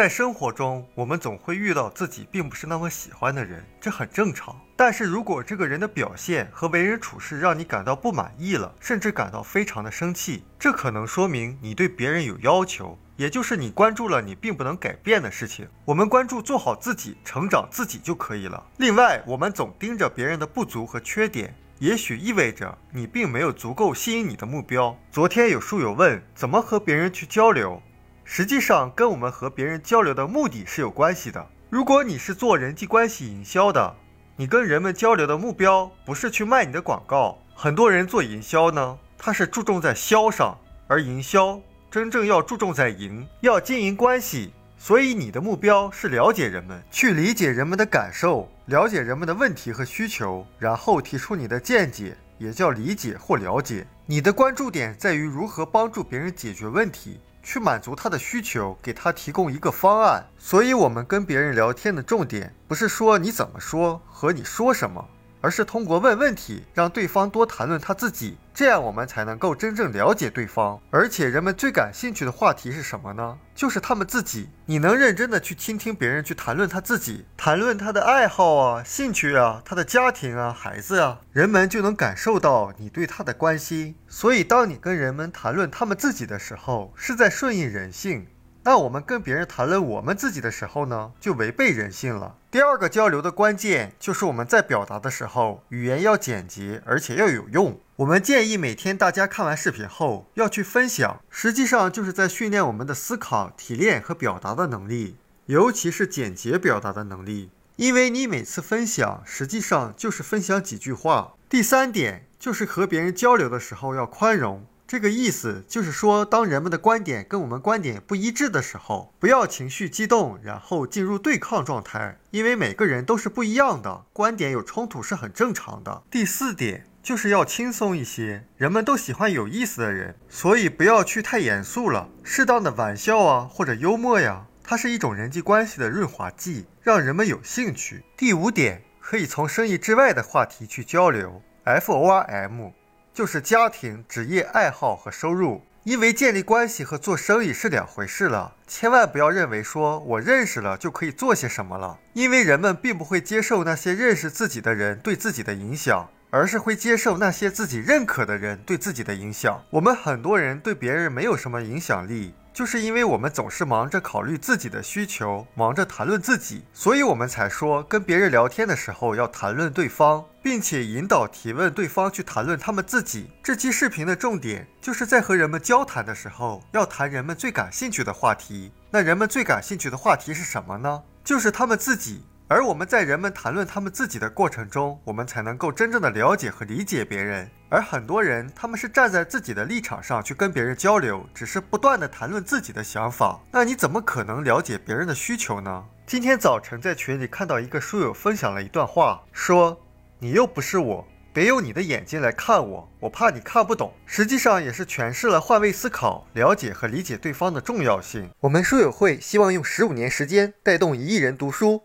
在生活中，我们总会遇到自己并不是那么喜欢的人，这很正常。但是如果这个人的表现和为人处事让你感到不满意了，甚至感到非常的生气，这可能说明你对别人有要求，也就是你关注了你并不能改变的事情。我们关注做好自己、成长自己就可以了。另外，我们总盯着别人的不足和缺点，也许意味着你并没有足够吸引你的目标。昨天有书友问怎么和别人去交流。实际上，跟我们和别人交流的目的是有关系的。如果你是做人际关系营销的，你跟人们交流的目标不是去卖你的广告。很多人做营销呢，他是注重在销上，而营销真正要注重在营，要经营关系。所以你的目标是了解人们，去理解人们的感受，了解人们的问题和需求，然后提出你的见解，也叫理解或了解。你的关注点在于如何帮助别人解决问题。去满足他的需求，给他提供一个方案。所以，我们跟别人聊天的重点不是说你怎么说和你说什么。而是通过问问题，让对方多谈论他自己，这样我们才能够真正了解对方。而且人们最感兴趣的话题是什么呢？就是他们自己。你能认真的去倾听别人去谈论他自己，谈论他的爱好啊、兴趣啊、他的家庭啊、孩子啊，人们就能感受到你对他的关心。所以，当你跟人们谈论他们自己的时候，是在顺应人性。那我们跟别人谈论我们自己的时候呢，就违背人性了。第二个交流的关键就是我们在表达的时候，语言要简洁，而且要有用。我们建议每天大家看完视频后要去分享，实际上就是在训练我们的思考、提炼和表达的能力，尤其是简洁表达的能力。因为你每次分享，实际上就是分享几句话。第三点就是和别人交流的时候要宽容。这个意思就是说，当人们的观点跟我们观点不一致的时候，不要情绪激动，然后进入对抗状态，因为每个人都是不一样的，观点有冲突是很正常的。第四点就是要轻松一些，人们都喜欢有意思的人，所以不要去太严肃了，适当的玩笑啊或者幽默呀，它是一种人际关系的润滑剂，让人们有兴趣。第五点可以从生意之外的话题去交流，F O R M。就是家庭、职业、爱好和收入，因为建立关系和做生意是两回事了。千万不要认为说我认识了就可以做些什么了，因为人们并不会接受那些认识自己的人对自己的影响，而是会接受那些自己认可的人对自己的影响。我们很多人对别人没有什么影响力。就是因为我们总是忙着考虑自己的需求，忙着谈论自己，所以我们才说跟别人聊天的时候要谈论对方，并且引导提问对方去谈论他们自己。这期视频的重点就是在和人们交谈的时候要谈人们最感兴趣的话题。那人们最感兴趣的话题是什么呢？就是他们自己。而我们在人们谈论他们自己的过程中，我们才能够真正的了解和理解别人。而很多人，他们是站在自己的立场上去跟别人交流，只是不断的谈论自己的想法。那你怎么可能了解别人的需求呢？今天早晨在群里看到一个书友分享了一段话，说：“你又不是我，别用你的眼睛来看我，我怕你看不懂。”实际上也是诠释了换位思考、了解和理解对方的重要性。我们书友会希望用十五年时间带动一亿人读书。